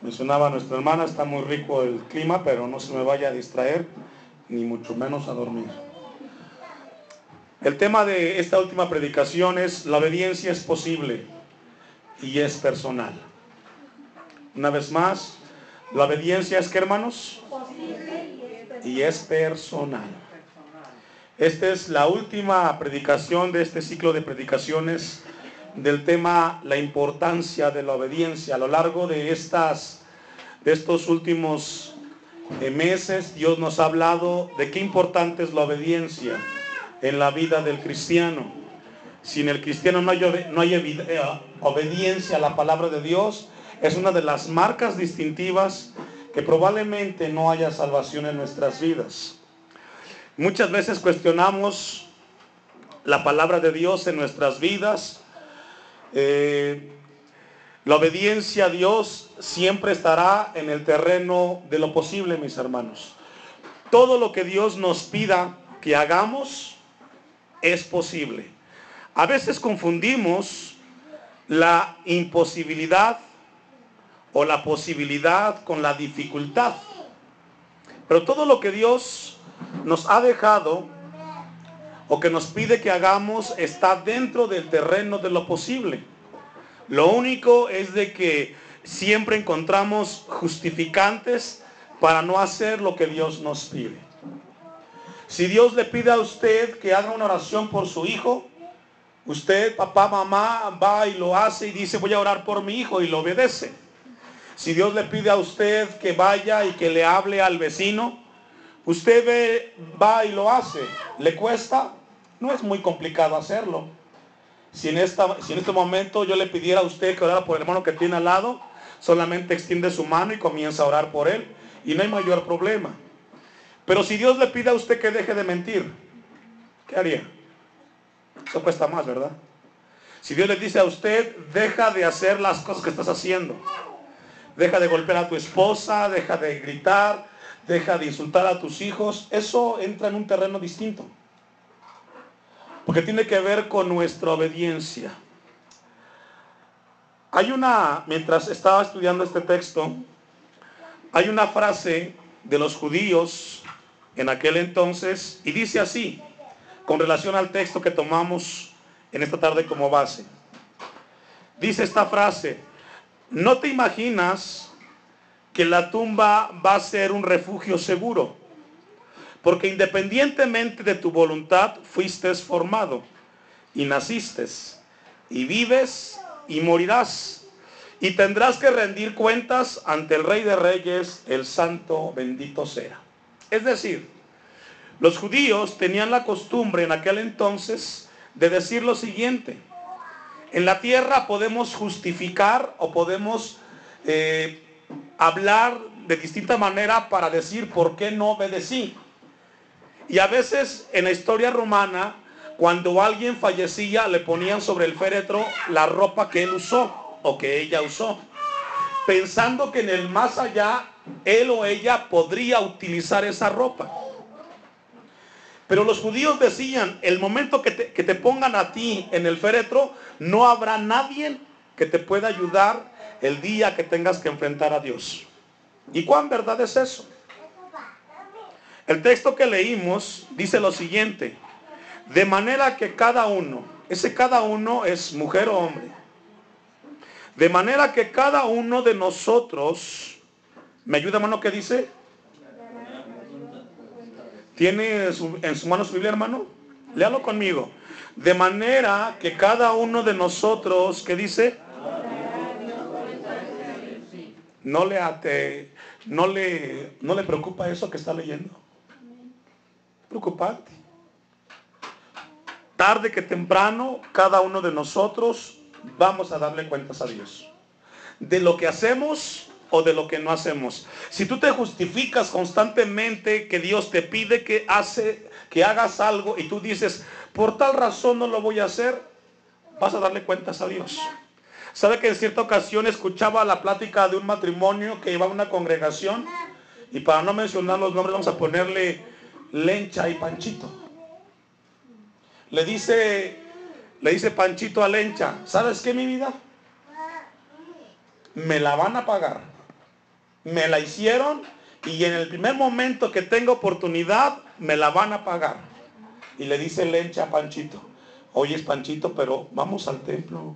Mencionaba nuestra hermana, está muy rico el clima, pero no se me vaya a distraer, ni mucho menos a dormir. El tema de esta última predicación es la obediencia es posible y es personal. Una vez más, la obediencia es que hermanos? Y es personal. Esta es la última predicación de este ciclo de predicaciones del tema la importancia de la obediencia. A lo largo de, estas, de estos últimos eh, meses, Dios nos ha hablado de qué importante es la obediencia en la vida del cristiano. Si en el cristiano no hay, no hay eh, obediencia a la palabra de Dios, es una de las marcas distintivas que probablemente no haya salvación en nuestras vidas. Muchas veces cuestionamos la palabra de Dios en nuestras vidas. Eh, la obediencia a Dios siempre estará en el terreno de lo posible, mis hermanos. Todo lo que Dios nos pida que hagamos es posible. A veces confundimos la imposibilidad o la posibilidad con la dificultad. Pero todo lo que Dios nos ha dejado o que nos pide que hagamos está dentro del terreno de lo posible. Lo único es de que siempre encontramos justificantes para no hacer lo que Dios nos pide. Si Dios le pide a usted que haga una oración por su hijo, usted, papá, mamá, va y lo hace y dice, voy a orar por mi hijo y lo obedece. Si Dios le pide a usted que vaya y que le hable al vecino, usted ve, va y lo hace. ¿Le cuesta? No es muy complicado hacerlo. Si en, este momento yo le pidiera a usted que orara por el hermano que tiene al lado, solamente extiende su mano y comienza a orar por él. Y no hay mayor problema. Pero si Dios le pide a usted que deje de mentir, ¿qué haría? Eso cuesta más, ¿verdad? Si Dios le dice a usted, deja de hacer las cosas que estás haciendo deja de golpear a tu esposa, deja de gritar, deja de insultar a tus hijos. Eso entra en un terreno distinto. Porque tiene que ver con nuestra obediencia. Hay una, mientras estaba estudiando este texto, hay una frase de los judíos en aquel entonces y dice así, con relación al texto que tomamos en esta tarde como base. Dice esta frase, no te imaginas que la tumba va a ser un refugio seguro, porque independientemente de tu voluntad fuiste formado y naciste y vives y morirás y tendrás que rendir cuentas ante el Rey de Reyes, el Santo bendito sea. Es decir, los judíos tenían la costumbre en aquel entonces de decir lo siguiente, en la tierra podemos justificar o podemos eh, hablar de distinta manera para decir por qué no obedecí. Y a veces en la historia romana, cuando alguien fallecía, le ponían sobre el féretro la ropa que él usó o que ella usó, pensando que en el más allá él o ella podría utilizar esa ropa. Pero los judíos decían, el momento que te, pongan a ti en el féretro, no habrá nadie que te pueda ayudar el día que tengas que enfrentar a Dios. ¿Y cuán verdad es eso? El texto que leímos dice lo siguiente, de manera que cada uno, ese cada uno es mujer o hombre, de manera que cada uno de nosotros, ¿me ayuda hermano que dice? ¿Tiene en su mano su Biblia, hermano? Léalo conmigo. De manera que cada uno de nosotros, ¿qué dice? No le ate, no le, no le preocupa eso que está leyendo. Preocupante. Tarde que temprano, cada uno de nosotros vamos a darle cuentas a Dios. De lo que hacemos o de lo que no hacemos. Si tú te justificas constantemente que Dios te pide que, hace, que hagas algo y tú dices, por tal razón no lo voy a hacer, vas a darle cuentas a Dios. ¿Sabe que en cierta ocasión escuchaba la plática de un matrimonio que iba a una congregación? Y para no mencionar los nombres vamos a ponerle Lencha y Panchito. Le dice, le dice Panchito a Lencha, ¿sabes qué mi vida? Me la van a pagar me la hicieron y en el primer momento que tengo oportunidad me la van a pagar. Y le dice Lencha a Panchito, oye es Panchito, pero vamos al templo,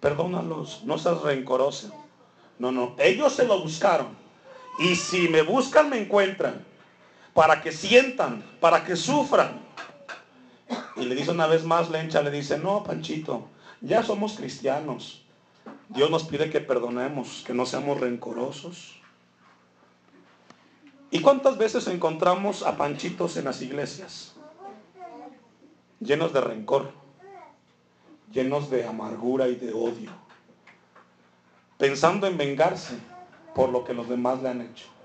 perdónalos, no seas rencoroso. No, no, ellos se lo buscaron. Y si me buscan, me encuentran. Para que sientan, para que sufran. Y le dice una vez más Lencha, le dice, no, Panchito, ya somos cristianos. Dios nos pide que perdonemos, que no seamos rencorosos. ¿Y cuántas veces encontramos a panchitos en las iglesias? Llenos de rencor, llenos de amargura y de odio, pensando en vengarse por lo que los demás le han hecho.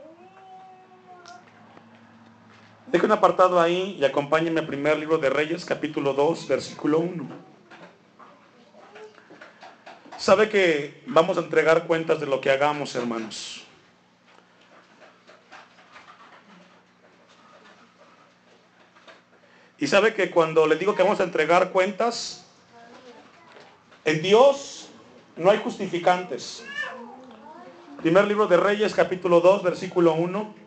Deje un apartado ahí y acompáñenme al primer libro de Reyes, capítulo 2, versículo 1. Sabe que vamos a entregar cuentas de lo que hagamos, hermanos. Y sabe que cuando le digo que vamos a entregar cuentas, en Dios no hay justificantes. Primer libro de Reyes, capítulo 2, versículo 1.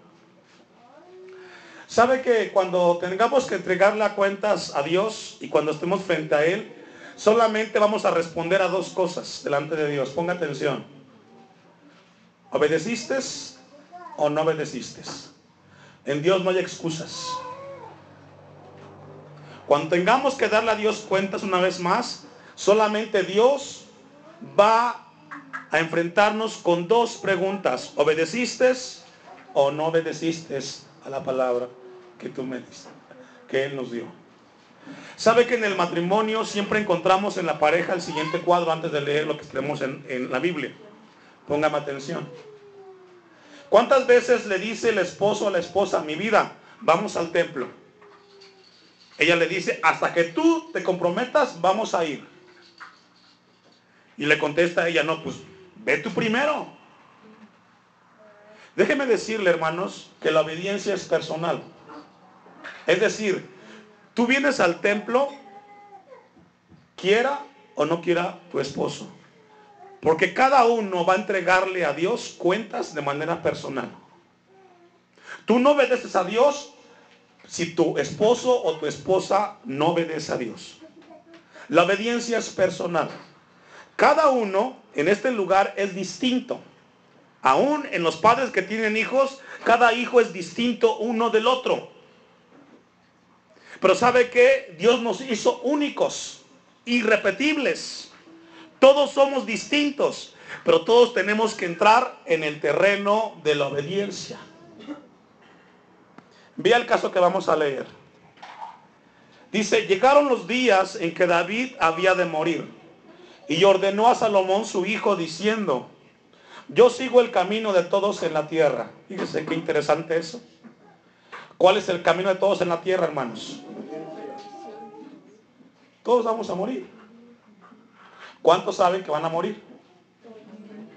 Sabe que cuando tengamos que entregarle cuentas a Dios y cuando estemos frente a Él, solamente vamos a responder a dos cosas delante de Dios. Ponga atención. ¿Obedeciste o no obedeciste? En Dios no hay excusas. Cuando tengamos que darle a Dios cuentas una vez más, solamente Dios va a enfrentarnos con dos preguntas. ¿Obedeciste o no obedeciste a la palabra que tú me diste, que Él nos dio? ¿Sabe que en el matrimonio siempre encontramos en la pareja el siguiente cuadro antes de leer lo que tenemos en, en la Biblia? Póngame atención. ¿Cuántas veces le dice el esposo a la esposa, mi vida, vamos al templo? Ella le dice, hasta que tú te comprometas, vamos a ir. Y le contesta a ella, no, pues ve tú primero. Déjeme decirle, hermanos, que la obediencia es personal. Es decir, tú vienes al templo, quiera o no quiera tu esposo. Porque cada uno va a entregarle a Dios cuentas de manera personal. Tú no obedeces a Dios si tu esposo o tu esposa no obedece a Dios. La obediencia es personal. Cada uno en este lugar es distinto. Aún en los padres que tienen hijos, cada hijo es distinto uno del otro. Pero sabe que Dios nos hizo únicos, irrepetibles. Todos somos distintos, pero todos tenemos que entrar en el terreno de la obediencia. Vea el caso que vamos a leer. Dice, llegaron los días en que David había de morir. Y ordenó a Salomón su hijo diciendo, yo sigo el camino de todos en la tierra. Fíjese qué interesante eso. ¿Cuál es el camino de todos en la tierra, hermanos? Todos vamos a morir. ¿Cuántos saben que van a morir?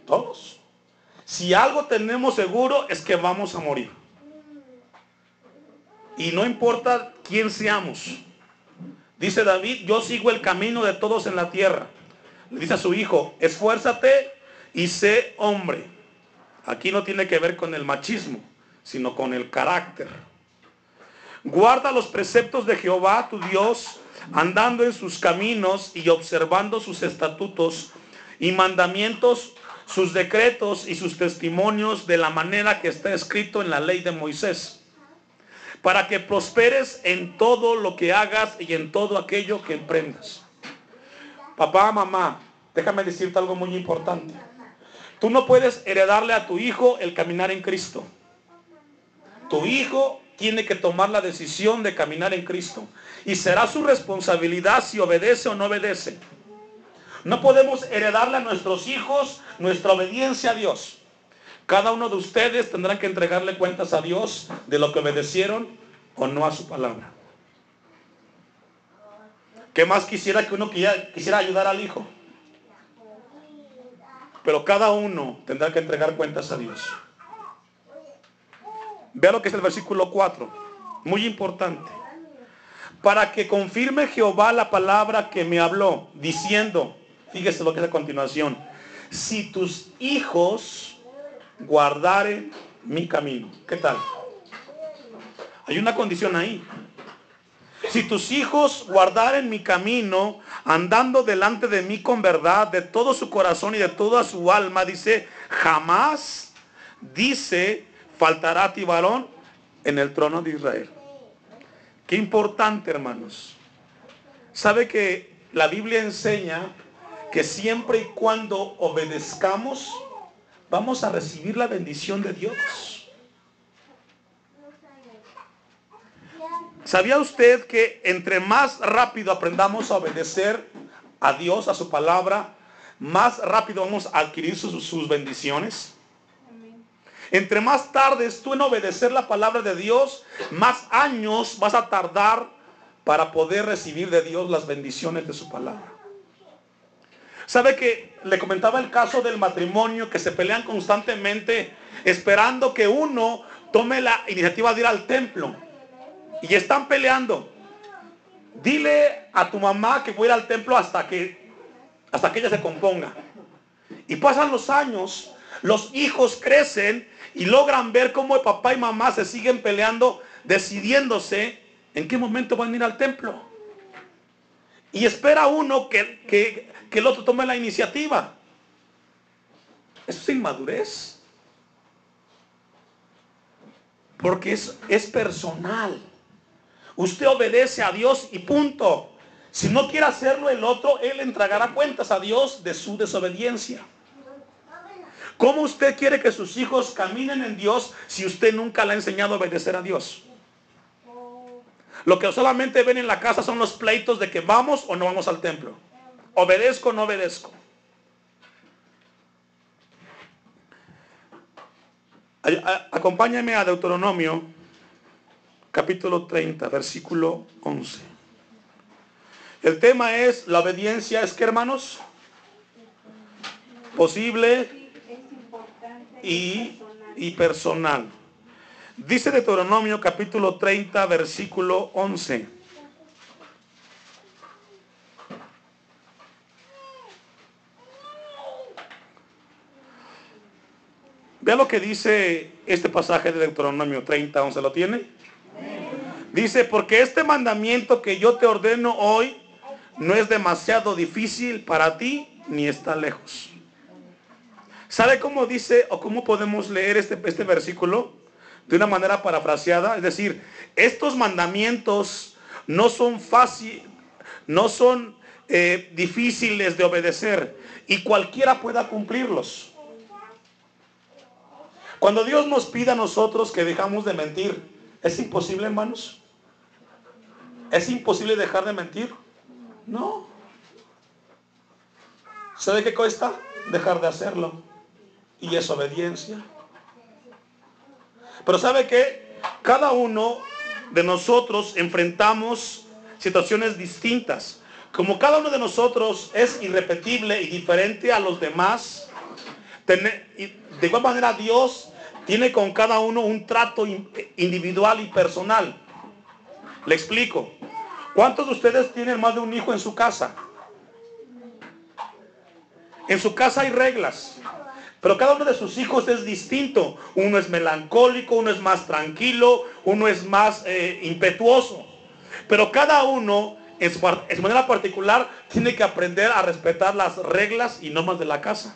Todos. Si algo tenemos seguro es que vamos a morir. Y no importa quién seamos. Dice David, yo sigo el camino de todos en la tierra. Le dice a su hijo, esfuérzate y sé hombre. Aquí no tiene que ver con el machismo, sino con el carácter. Guarda los preceptos de Jehová, tu Dios, andando en sus caminos y observando sus estatutos y mandamientos, sus decretos y sus testimonios de la manera que está escrito en la ley de Moisés para que prosperes en todo lo que hagas y en todo aquello que emprendas. Papá, mamá, déjame decirte algo muy importante. Tú no puedes heredarle a tu hijo el caminar en Cristo. Tu hijo tiene que tomar la decisión de caminar en Cristo. Y será su responsabilidad si obedece o no obedece. No podemos heredarle a nuestros hijos nuestra obediencia a Dios. Cada uno de ustedes tendrán que entregarle cuentas a Dios de lo que obedecieron o no a su palabra. ¿Qué más quisiera que uno quisiera, ayudar al hijo? Pero cada uno tendrá que entregar cuentas a Dios. Vea lo que es el versículo 4. Muy importante. Para que confirme Jehová la palabra que me habló, diciendo, fíjese lo que es a continuación, si tus hijos guardare mi camino. ¿Qué tal? Hay una condición ahí. Si tus hijos guardaren mi camino, andando delante de mí con verdad, de todo su corazón y de toda su alma, dice, jamás, dice, faltará a ti varón en el trono de Israel. Qué importante, hermanos. ¿Sabe que la Biblia enseña que siempre y cuando obedezcamos, vamos a recibir la bendición de Dios? ¿Sabía usted que entre más rápido aprendamos a obedecer a Dios, a su palabra, más rápido vamos a adquirir sus, sus bendiciones? Entre más tardes tú en obedecer la palabra de Dios, más años vas a tardar para poder recibir de Dios las bendiciones de su palabra. ¿Sabe que le comentaba el caso del matrimonio que se pelean constantemente esperando que uno tome la iniciativa de ir al templo? Y están peleando. Dile a tu mamá que voy a ir al templo hasta que hasta que ella se componga. Y pasan los años, los hijos crecen y logran ver cómo papá y mamá se siguen peleando, decidiéndose en qué momento van a ir al templo. Y espera uno que, que, el otro tome la iniciativa. Eso es inmadurez. Porque es, es personal. Usted obedece a Dios y punto. Si no quiere hacerlo el otro, Él entregará cuentas a Dios de su desobediencia. ¿Cómo usted quiere que sus hijos caminen en Dios si usted nunca le ha enseñado a obedecer a Dios? Lo que solamente ven en la casa son los pleitos de que vamos o no vamos al templo. Obedezco o no obedezco. Acompáñame a Deuteronomio capítulo 30, versículo 11. El tema es, la obediencia es que hermanos, posible y, personal. Dice Deuteronomio capítulo 30, versículo 11. Vea lo que dice este pasaje de Deuteronomio 30, 11. ¿Lo tiene? Dice, porque este mandamiento que yo te ordeno hoy no es demasiado difícil para ti ni está lejos. ¿Sabe cómo dice o cómo podemos leer este, este versículo? De una manera parafraseada. Es decir, estos mandamientos no son fáciles, no son eh, difíciles de obedecer y cualquiera pueda cumplirlos. Cuando Dios nos pide a nosotros que dejamos de mentir, ¿es imposible, hermanos? ¿Es imposible dejar de mentir? No. ¿Sabe qué cuesta? Dejar de hacerlo y es obediencia. Pero ¿sabe que Cada uno de nosotros enfrentamos situaciones distintas. Como cada uno de nosotros es irrepetible y diferente a los demás, de igual manera Dios tiene con cada uno un trato individual y personal. Le explico. ¿Cuántos de ustedes tienen más de un hijo en su casa? En su casa hay reglas. Pero cada uno de sus hijos es distinto. Uno es melancólico, uno es más tranquilo, uno es más eh, impetuoso. Pero cada uno en su, manera particular tiene que aprender a respetar las reglas y normas de la casa.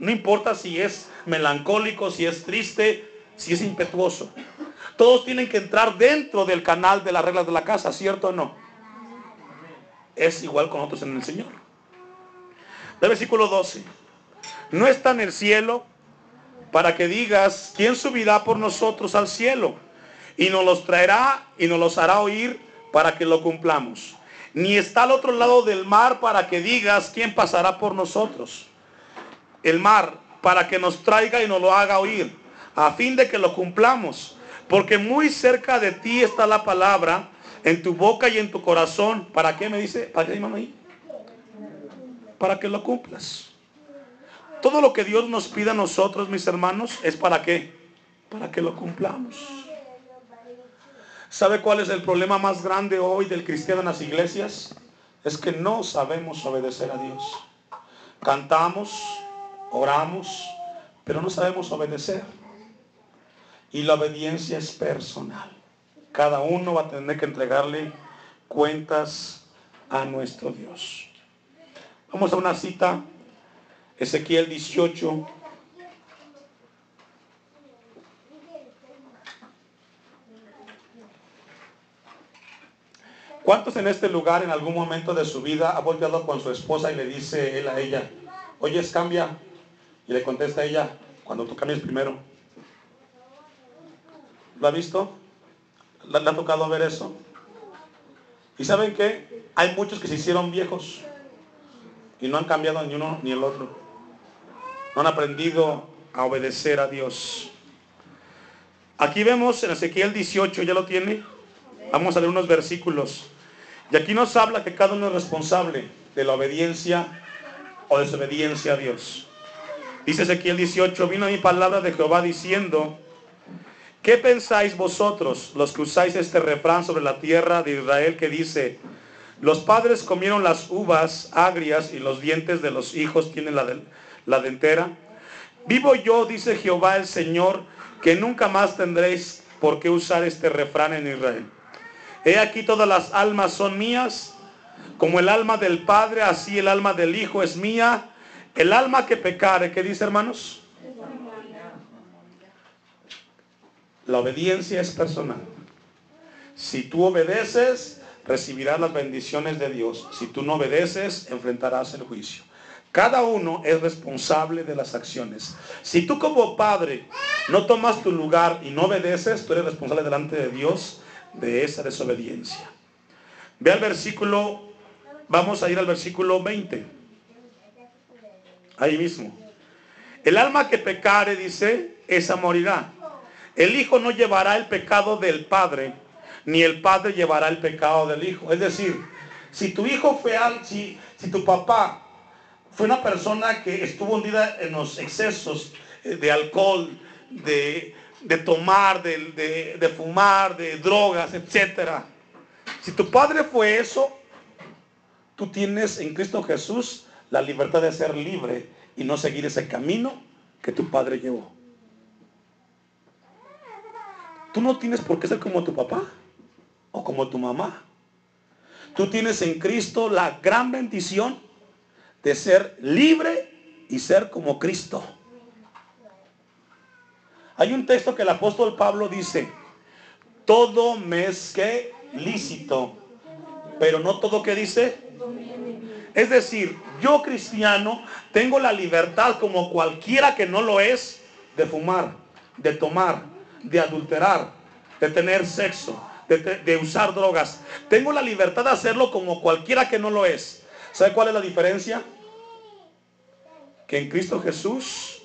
No importa si es melancólico, si es triste, si es impetuoso. Todos tienen que entrar dentro del canal de las reglas de la casa, ¿cierto o no? Es igual con otros en el Señor. El versículo 12 no está en el cielo para que digas, ¿quién subirá por nosotros al cielo? Y nos los traerá y nos los hará oír para que lo cumplamos. Ni está al otro lado del mar para que digas, ¿quién pasará por nosotros? El mar para que nos traiga y nos lo haga oír, a fin de que lo cumplamos. Porque muy cerca de ti está la palabra, en tu boca y en tu corazón. ¿Para qué me dice? ¿Para qué, ahí? Para que lo cumplas. Todo lo que Dios nos pida a nosotros, mis hermanos, es para qué? Para que lo cumplamos. ¿Sabe cuál es el problema más grande hoy del cristiano en las iglesias? Es que no sabemos obedecer a Dios. Cantamos, oramos, pero no sabemos obedecer. Y la obediencia es personal. Cada uno va a tener que entregarle cuentas a nuestro Dios. Vamos a una cita, Ezequiel 18. ¿Cuántos en este lugar en algún momento de su vida ha volteado con su esposa y le dice él a ella, oyes, cambia? Y le contesta ella, cuando tú cambies primero. ¿Lo ha visto? ¿Le, ha tocado ver eso? ¿Y saben qué? Hay muchos que se hicieron viejos y no han cambiado ni uno ni el otro. No han aprendido a obedecer a Dios. Aquí vemos en Ezequiel 18, ¿ya lo tiene? Vamos a leer unos versículos. Y aquí nos habla que cada uno es responsable de la obediencia o desobediencia a Dios. Dice Ezequiel 18, vino mi palabra de Jehová diciendo, ¿qué pensáis vosotros los que usáis este refrán sobre la tierra de Israel que dice, los padres comieron las uvas agrias y los dientes de los hijos tienen la, la dentera? Vivo yo, dice Jehová el Señor, que nunca más tendréis por qué usar este refrán en Israel. He aquí todas las almas son mías, como el alma del Padre, así el alma del Hijo es mía el alma que pecare, ¿qué dice hermanos? La obediencia es personal. Si tú obedeces, recibirás las bendiciones de Dios. Si tú no obedeces, enfrentarás el juicio. Cada uno es responsable de las acciones. Si tú como padre no tomas tu lugar y no obedeces, tú eres responsable delante de Dios de esa desobediencia. Ve al versículo, vamos a ir al versículo 20. Ahí mismo. El alma que pecare, dice, esa morirá. El hijo no llevará el pecado del padre, ni el padre llevará el pecado del hijo. Es decir, si tu hijo fue al, si, si tu papá fue una persona que estuvo hundida en los excesos eh, de alcohol, de, tomar, de, de, fumar, de drogas, etc. Si tu padre fue eso, tú tienes en Cristo Jesús la libertad de ser libre y no seguir ese camino que tu padre llevó. Tú no tienes por qué ser como tu papá o como tu mamá. Tú tienes en Cristo la gran bendición de ser libre y ser como Cristo. Hay un texto que el apóstol Pablo dice, todo me es que lícito, pero no todo que dice es decir, yo cristiano tengo la libertad como cualquiera que no lo es de fumar, de tomar, de adulterar, de tener sexo, de, usar drogas. Tengo la libertad de hacerlo como cualquiera que no lo es. ¿Sabe cuál es la diferencia? Que en Cristo Jesús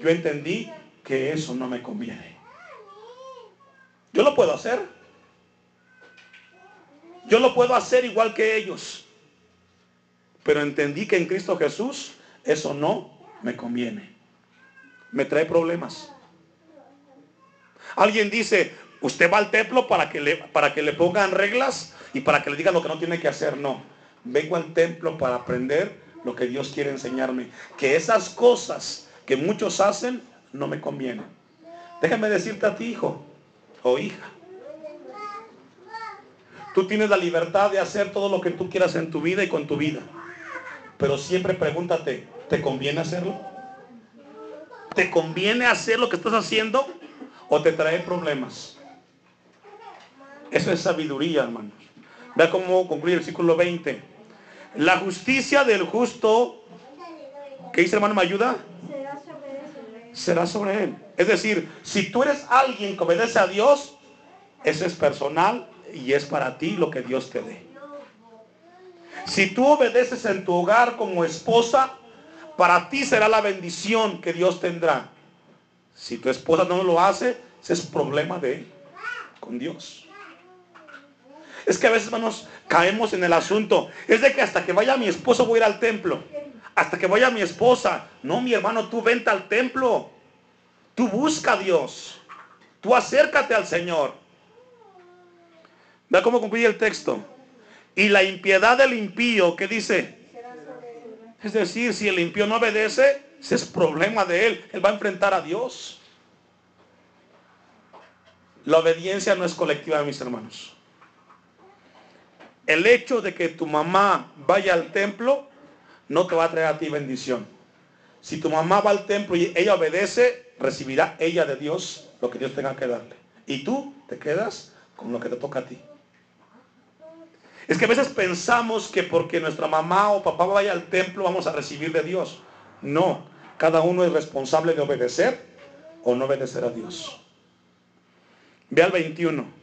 yo entendí que eso no me conviene. Yo lo puedo hacer. Yo lo puedo hacer igual que ellos. Pero entendí que en Cristo Jesús eso no me conviene. Me trae problemas. Alguien dice, usted va al templo para que, le, para que le pongan reglas y para que le digan lo que no tiene que hacer. No, vengo al templo para aprender lo que Dios quiere enseñarme. Que esas cosas que muchos hacen no me convienen. Déjame decirte a ti, hijo o hija. Tú tienes la libertad de hacer todo lo que tú quieras en tu vida y con tu vida. Pero siempre pregúntate, ¿te conviene hacerlo? ¿Te conviene hacer lo que estás haciendo o te trae problemas? Eso es sabiduría, hermanos. Vea cómo concluye el versículo 20. La justicia del justo, ¿qué dice hermano? ¿Me ayuda? Será sobre él. Es decir, si tú eres alguien que obedece a Dios, eso es personal y es para ti lo que Dios te dé. Si tú obedeces en tu hogar como esposa, para ti será la bendición que Dios tendrá. Si tu esposa no lo hace, ese es problema de él con Dios. Es que a veces, hermanos, caemos en el asunto. Es de que hasta que vaya mi esposo voy a ir al templo. Hasta que vaya mi esposa. No, mi hermano, tú vente al templo. Tú busca a Dios. Tú acércate al Señor. Vea cómo concluye el texto. Y la impiedad del impío, ¿qué dice? Es decir, si el impío no obedece, Ese es problema de él. Él va a enfrentar a Dios. La obediencia no es colectiva, mis hermanos. El hecho de que tu mamá vaya al templo no te va a traer a ti bendición. Si tu mamá va al templo y ella obedece, recibirá ella de Dios lo que Dios tenga que darle. Y tú te quedas con lo que te toca a ti. Es que a veces pensamos que porque nuestra mamá o papá vaya al templo vamos a recibir de Dios. No, cada uno es responsable de obedecer o no obedecer a Dios. Ve al 21.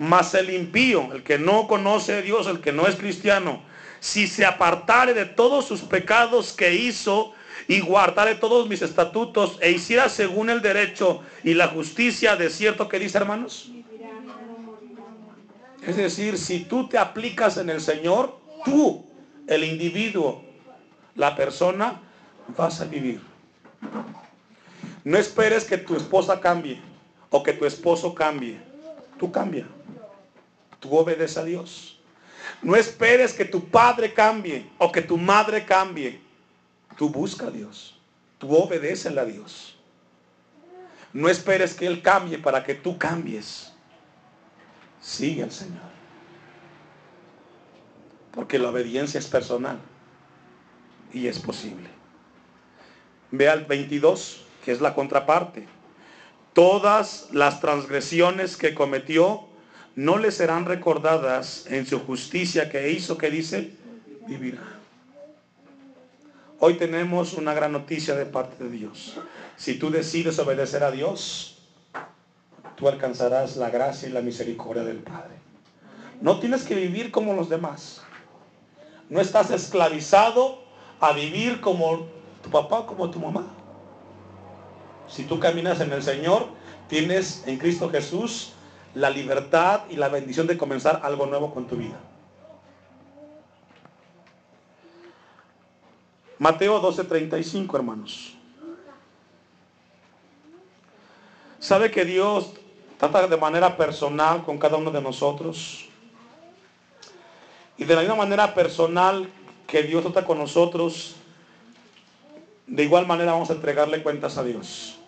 Mas el impío, el que no conoce a Dios, el que no es cristiano, si se apartare de todos sus pecados que hizo y guardare todos mis estatutos e hiciera según el derecho y la justicia, de cierto que dice hermanos. Es decir, si tú te aplicas en el Señor, tú, el individuo, la persona, vas a vivir. No esperes que tu esposa cambie o que tu esposo cambie. Tú cambia. Tú obedeces a Dios. No esperes que tu padre cambie o que tu madre cambie. Tú busca a Dios. Tú obedeces a Dios. No esperes que Él cambie para que tú cambies. Sigue al Señor. Porque la obediencia es personal. Y es posible. Ve al 22, que es la contraparte. Todas las transgresiones que cometió no le serán recordadas en su justicia que hizo, que dice, vivirá. Hoy tenemos una gran noticia de parte de Dios. Si tú decides obedecer a Dios, tú alcanzarás la gracia y la misericordia del Padre. No tienes que vivir como los demás. No estás esclavizado a vivir como tu papá, como tu mamá. Si tú caminas en el Señor, tienes en Cristo Jesús la libertad y la bendición de comenzar algo nuevo con tu vida. Mateo 12:35, hermanos. ¿Sabe que Dios trata de manera personal con cada uno de nosotros? Y de la misma manera personal que Dios trata con nosotros, de igual manera vamos a entregarle cuentas a Dios.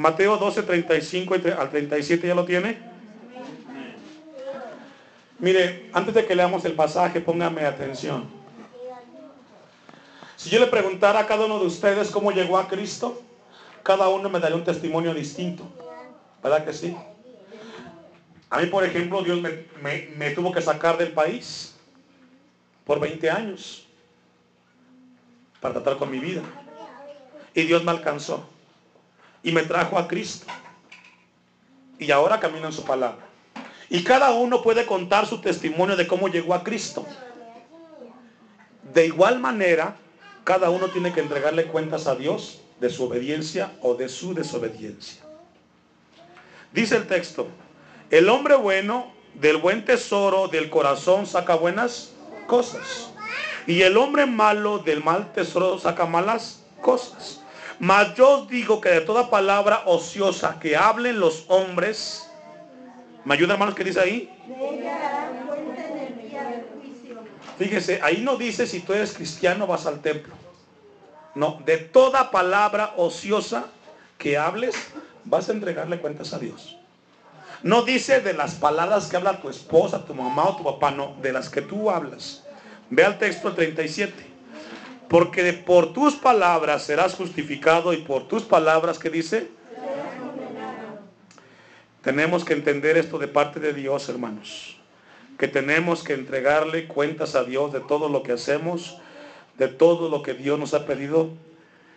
Mateo 12, 35 al 37 ya lo tiene. Mire, antes de que leamos el pasaje, póngame atención. Si yo le preguntara a cada uno de ustedes cómo llegó a Cristo, cada uno me daría un testimonio distinto. ¿Verdad que sí? A mí, por ejemplo, Dios me, me tuvo que sacar del país por 20 años para tratar con mi vida. Y Dios me alcanzó y me trajo a Cristo. Y ahora camino en su palabra. Y cada uno puede contar su testimonio de cómo llegó a Cristo. De igual manera, cada uno tiene que entregarle cuentas a Dios de su obediencia o de su desobediencia. Dice el texto, el hombre bueno del buen tesoro del corazón saca buenas cosas. Y el hombre malo del mal tesoro saca malas cosas. Mas yo os digo que de toda palabra ociosa que hablen los hombres, ¿me ayuda hermanos que dice ahí? Fíjese, ahí no dice si tú eres cristiano vas al templo. No, de toda palabra ociosa que hables, vas a entregarle cuentas a Dios. No dice de las palabras que habla tu esposa, tu mamá o tu papá, no, de las que tú hablas. Ve al texto 37. Porque por tus palabras serás justificado y por tus palabras, ¿qué dice? Tenemos que entender esto de parte de Dios, hermanos. Que tenemos que entregarle cuentas a Dios de todo lo que hacemos, de todo lo que Dios nos ha pedido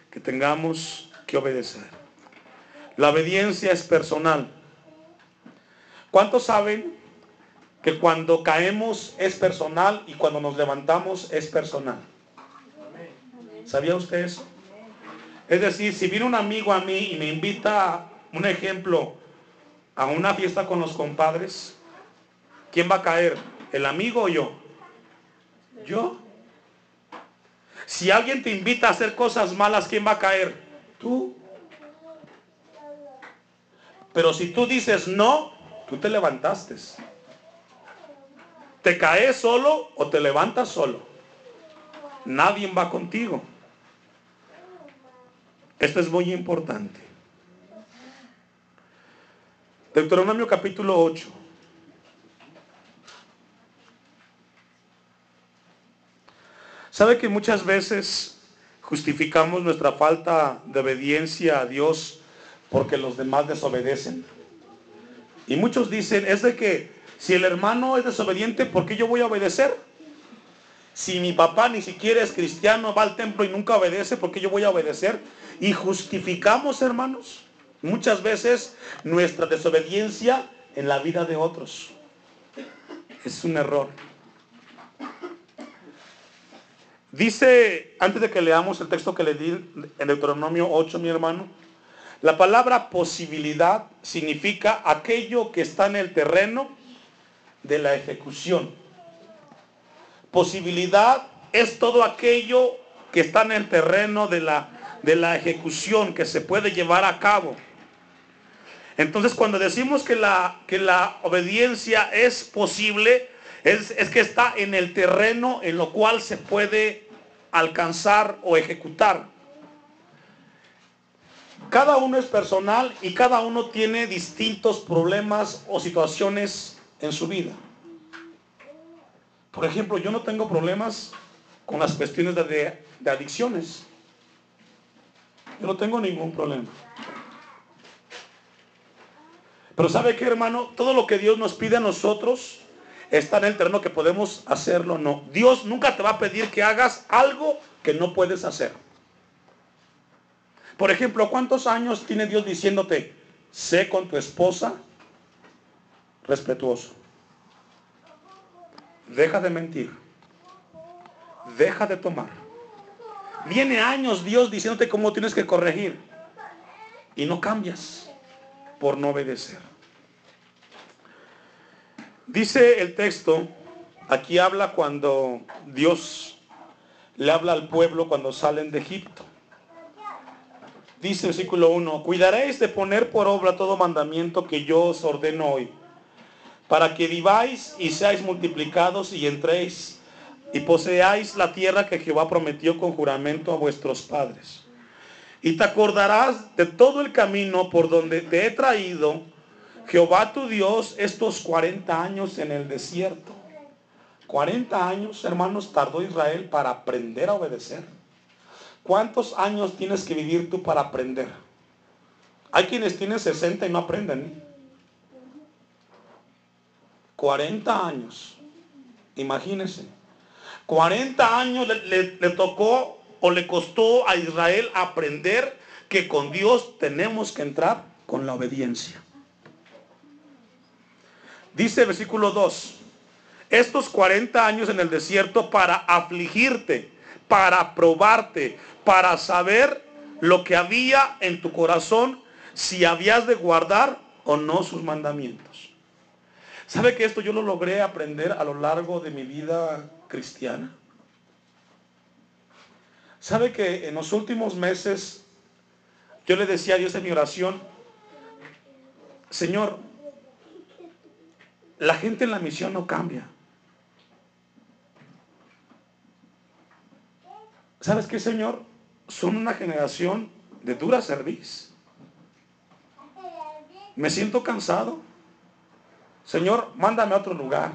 que tengamos que obedecer. La obediencia es personal. ¿Cuántos saben que cuando caemos es personal y cuando nos levantamos es personal? ¿Sabía usted eso? Es decir, si viene un amigo a mí y me invita, un ejemplo, a una fiesta con los compadres, ¿quién va a caer? ¿El amigo o yo? Yo. Si alguien te invita a hacer cosas malas, ¿quién va a caer? Tú. Pero si tú dices no, tú te levantaste. ¿Te caes solo o te levantas solo? nadie va contigo. Esto es muy importante. Deuteronomio capítulo 8. ¿Sabe que muchas veces justificamos nuestra falta de obediencia a Dios porque los demás desobedecen? Y muchos dicen, es de que si el hermano es desobediente, ¿por qué yo voy a obedecer? Si mi papá ni siquiera es cristiano, va al templo y nunca obedece, ¿por qué yo voy a obedecer? Y justificamos, hermanos, muchas veces nuestra desobediencia en la vida de otros. Es un error. Dice, antes de que leamos el texto que le di en Deuteronomio 8, mi hermano, la palabra posibilidad significa aquello que está en el terreno de la ejecución. Posibilidad es todo aquello que está en el terreno de la, de la ejecución, que se puede llevar a cabo. Entonces cuando decimos que la, que la obediencia es posible, es, es que está en el terreno en lo cual se puede alcanzar o ejecutar. Cada uno es personal y cada uno tiene distintos problemas o situaciones en su vida. Por ejemplo, yo no tengo problemas con las cuestiones de, de adicciones. Yo no tengo ningún problema. Pero ¿sabe qué, hermano? Todo lo que Dios nos pide a nosotros está en el terreno que podemos hacerlo o no. Dios nunca te va a pedir que hagas algo que no puedes hacer. Por ejemplo, ¿cuántos años tiene Dios diciéndote, sé con tu esposa respetuoso? Deja de mentir. Deja de tomar. Viene años Dios diciéndote cómo tienes que corregir. Y no cambias por no obedecer. Dice el texto, aquí habla cuando Dios le habla al pueblo cuando salen de Egipto. Dice el versículo 1, cuidaréis de poner por obra todo mandamiento que yo os ordeno hoy, para que viváis y seáis multiplicados y entréis y poseáis la tierra que Jehová prometió con juramento a vuestros padres. Y te acordarás de todo el camino por donde te he traído, Jehová tu Dios, estos 40 años en el desierto. 40 años, hermanos, tardó Israel para aprender a obedecer. ¿Cuántos años tienes que vivir tú para aprender? Hay quienes tienen 60 y no aprenden. 40 años. Imagínense. 40 años le, tocó o le costó a Israel aprender que con Dios tenemos que entrar con la obediencia. Dice versículo 2, estos 40 años en el desierto para afligirte, para probarte, para saber lo que había en tu corazón, si habías de guardar o no sus mandamientos. ¿Sabe que esto yo lo logré aprender a lo largo de mi vida cristiana? ¿Sabe que en los últimos meses yo le decía a Dios en mi oración, Señor, la gente en la misión no cambia. ¿Sabes qué, Señor? son una generación de dura serviz. Me siento cansado. Señor, mándame a otro lugar.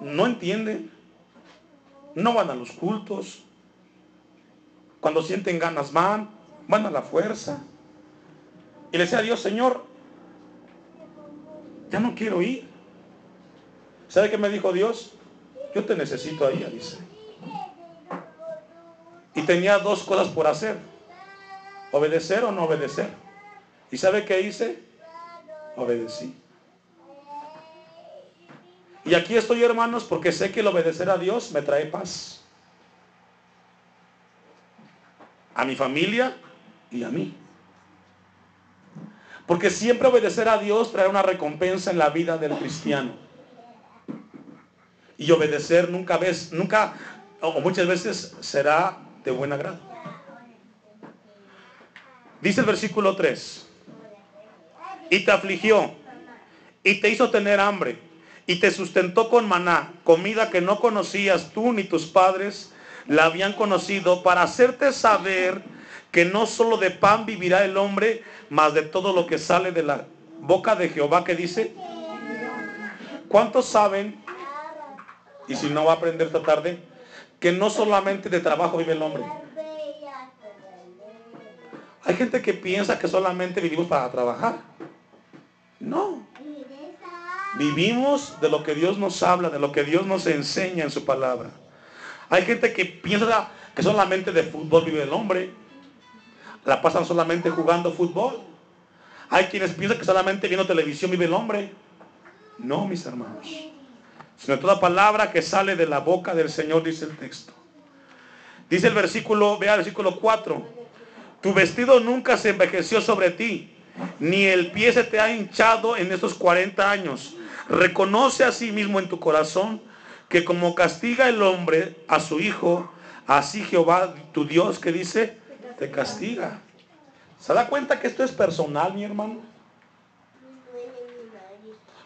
No entienden. No van a los cultos. Cuando sienten ganas van. Van a la fuerza. Y le decía a Dios, Señor, ya no quiero ir. ¿Sabe qué me dijo Dios? Yo te necesito ahí, dice. Y tenía dos cosas por hacer. Obedecer o no obedecer. ¿Y sabe qué hice? Obedecí. Y aquí estoy, hermanos, porque sé que el obedecer a Dios me trae paz. A mi familia y a mí. Porque siempre obedecer a Dios trae una recompensa en la vida del cristiano. Y obedecer nunca ves, nunca, o muchas veces será de buen agrado. Dice el versículo 3. Y te afligió y te hizo tener hambre y te sustentó con maná, comida que no conocías tú ni tus padres, la habían conocido para hacerte saber que no solo de pan vivirá el hombre, mas de todo lo que sale de la boca de Jehová que dice. ¿Cuántos saben, y si no va a aprender esta tarde, que no solamente de trabajo vive el hombre? Hay gente que piensa que solamente vivimos para trabajar. No. Vivimos de lo que Dios nos habla, de lo que Dios nos enseña en su palabra. Hay gente que piensa que solamente de fútbol vive el hombre. La pasan solamente jugando fútbol. Hay quienes piensan que solamente viendo televisión vive el hombre. No, mis hermanos. Sino toda palabra que sale de la boca del Señor, dice el texto. Dice el versículo, vea el versículo 4. Tu vestido nunca se envejeció sobre ti, ni el pie se te ha hinchado en estos 40 años. Reconoce a sí mismo en tu corazón que como castiga el hombre a su hijo, así Jehová, tu Dios, que dice, te castiga. ¿Se da cuenta que esto es personal, mi hermano?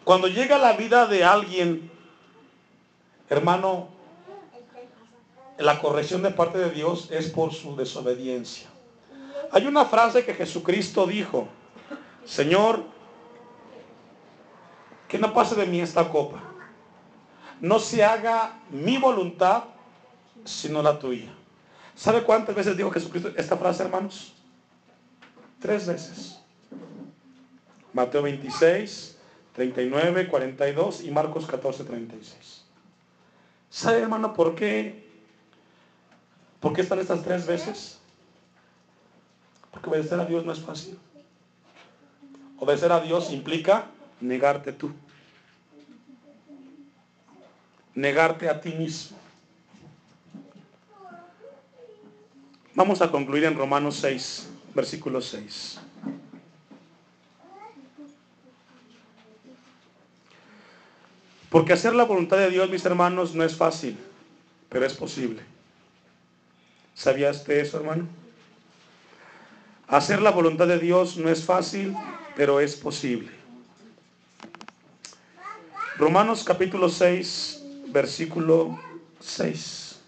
Cuando llega la vida de alguien, hermano, la corrección de parte de Dios es por su desobediencia. Hay una frase que Jesucristo dijo, Señor, que no pase de mí esta copa. No se haga mi voluntad, sino la tuya. ¿Sabe cuántas veces dijo Jesucristo esta frase, hermanos? Tres veces. Mateo 26, 39, 42 y Marcos 14, 36. ¿Sabe, hermano, por qué? ¿Por qué están estas tres veces? Porque obedecer a Dios no es fácil. Obedecer a Dios implica negarte tú. Negarte a ti mismo. Vamos a concluir en Romanos 6, versículo 6. Porque hacer la voluntad de Dios, mis hermanos, no es fácil, pero es posible. ¿Sabía usted eso, hermano? Hacer la voluntad de Dios no es fácil, pero es posible. Romanos capítulo 6, versículo 6.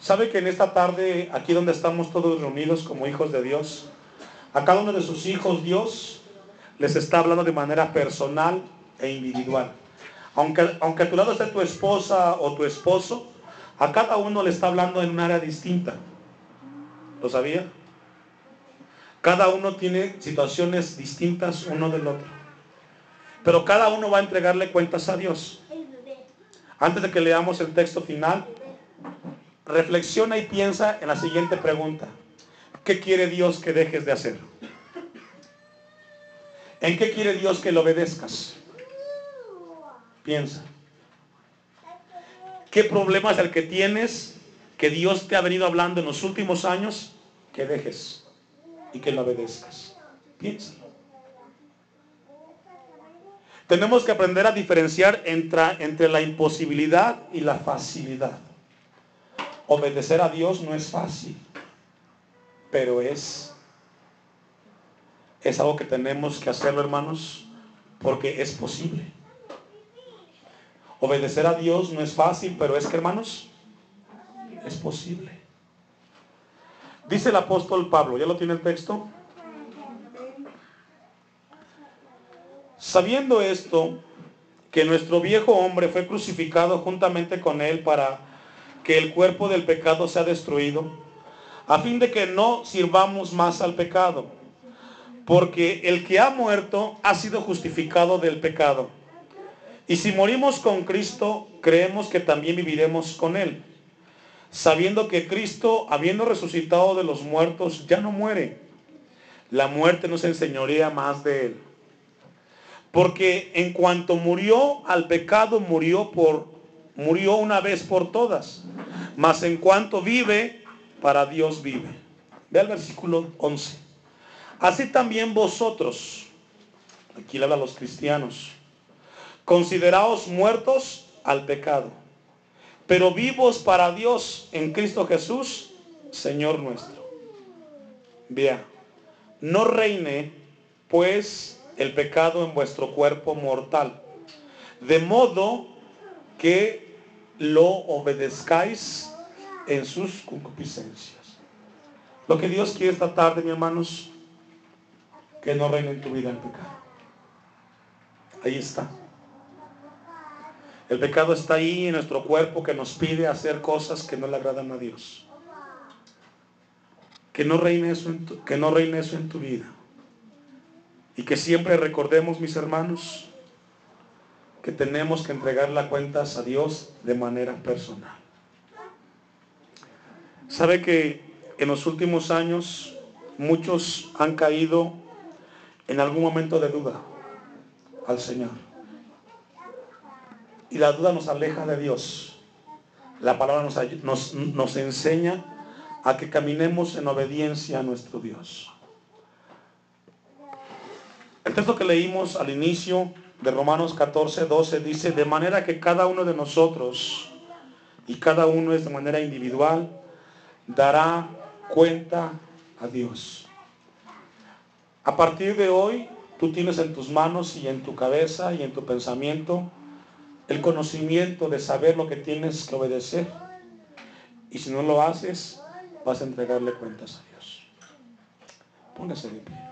¿Sabe que en esta tarde, aquí donde estamos todos reunidos como hijos de Dios, a cada uno de sus hijos Dios les está hablando de manera personal e individual? Aunque, aunque a tu lado esté tu esposa o tu esposo, a cada uno le está hablando en un área distinta. ¿Lo sabía? Cada uno tiene situaciones distintas uno del otro. Pero cada uno va a entregarle cuentas a Dios. Antes de que leamos el texto final, reflexiona y piensa en la siguiente pregunta. ¿Qué quiere Dios que dejes de hacer? ¿En qué quiere Dios que lo obedezcas? Piensa. ¿Qué problema es el que tienes que Dios te ha venido hablando en los últimos años? Que dejes y que lo obedezcas. Piensa. Tenemos que aprender a diferenciar entre, entre la imposibilidad y la facilidad. Obedecer a Dios no es fácil, pero es, es algo que tenemos que hacerlo, hermanos, porque es posible. Obedecer a Dios no es fácil, pero es que, hermanos, es posible. Dice el apóstol Pablo, ¿ya lo tiene el texto? Sabiendo esto, que nuestro viejo hombre fue crucificado juntamente con él para que el cuerpo del pecado sea destruido, a fin de que no sirvamos más al pecado, porque el que ha muerto ha sido justificado del pecado. Y si morimos con Cristo, creemos que también viviremos con Él, sabiendo que Cristo, habiendo resucitado de los muertos, ya no muere. La muerte no se enseñorea más de Él. Porque en cuanto murió al pecado, murió por murió una vez por todas. Mas en cuanto vive, para Dios vive. Ve el versículo 11. Así también vosotros, aquí le habla a los cristianos, Consideraos muertos al pecado, pero vivos para Dios en Cristo Jesús, Señor nuestro. Vea, no reine pues el pecado en vuestro cuerpo mortal, de modo que lo obedezcáis en sus concupiscencias. Lo que Dios quiere esta tarde, mi hermanos, que no reine en tu vida el pecado. Ahí está. El pecado está ahí en nuestro cuerpo que nos pide hacer cosas que no le agradan a Dios. Que no reine eso en tu, que no reine eso en tu vida. Y que siempre recordemos, mis hermanos, que tenemos que entregar las cuentas a Dios de manera personal. Sabe que en los últimos años muchos han caído en algún momento de duda al Señor. Y la duda nos aleja de Dios. La palabra nos, nos, enseña a que caminemos en obediencia a nuestro Dios. El texto que leímos al inicio de Romanos 14, 12 dice, de manera que cada uno de nosotros, y cada uno es de manera individual, dará cuenta a Dios. A partir de hoy, tú tienes en tus manos y en tu cabeza y en tu pensamiento el conocimiento de saber lo que tienes que obedecer. Y si no lo haces, vas a entregarle cuentas a Dios. Póngase de pie.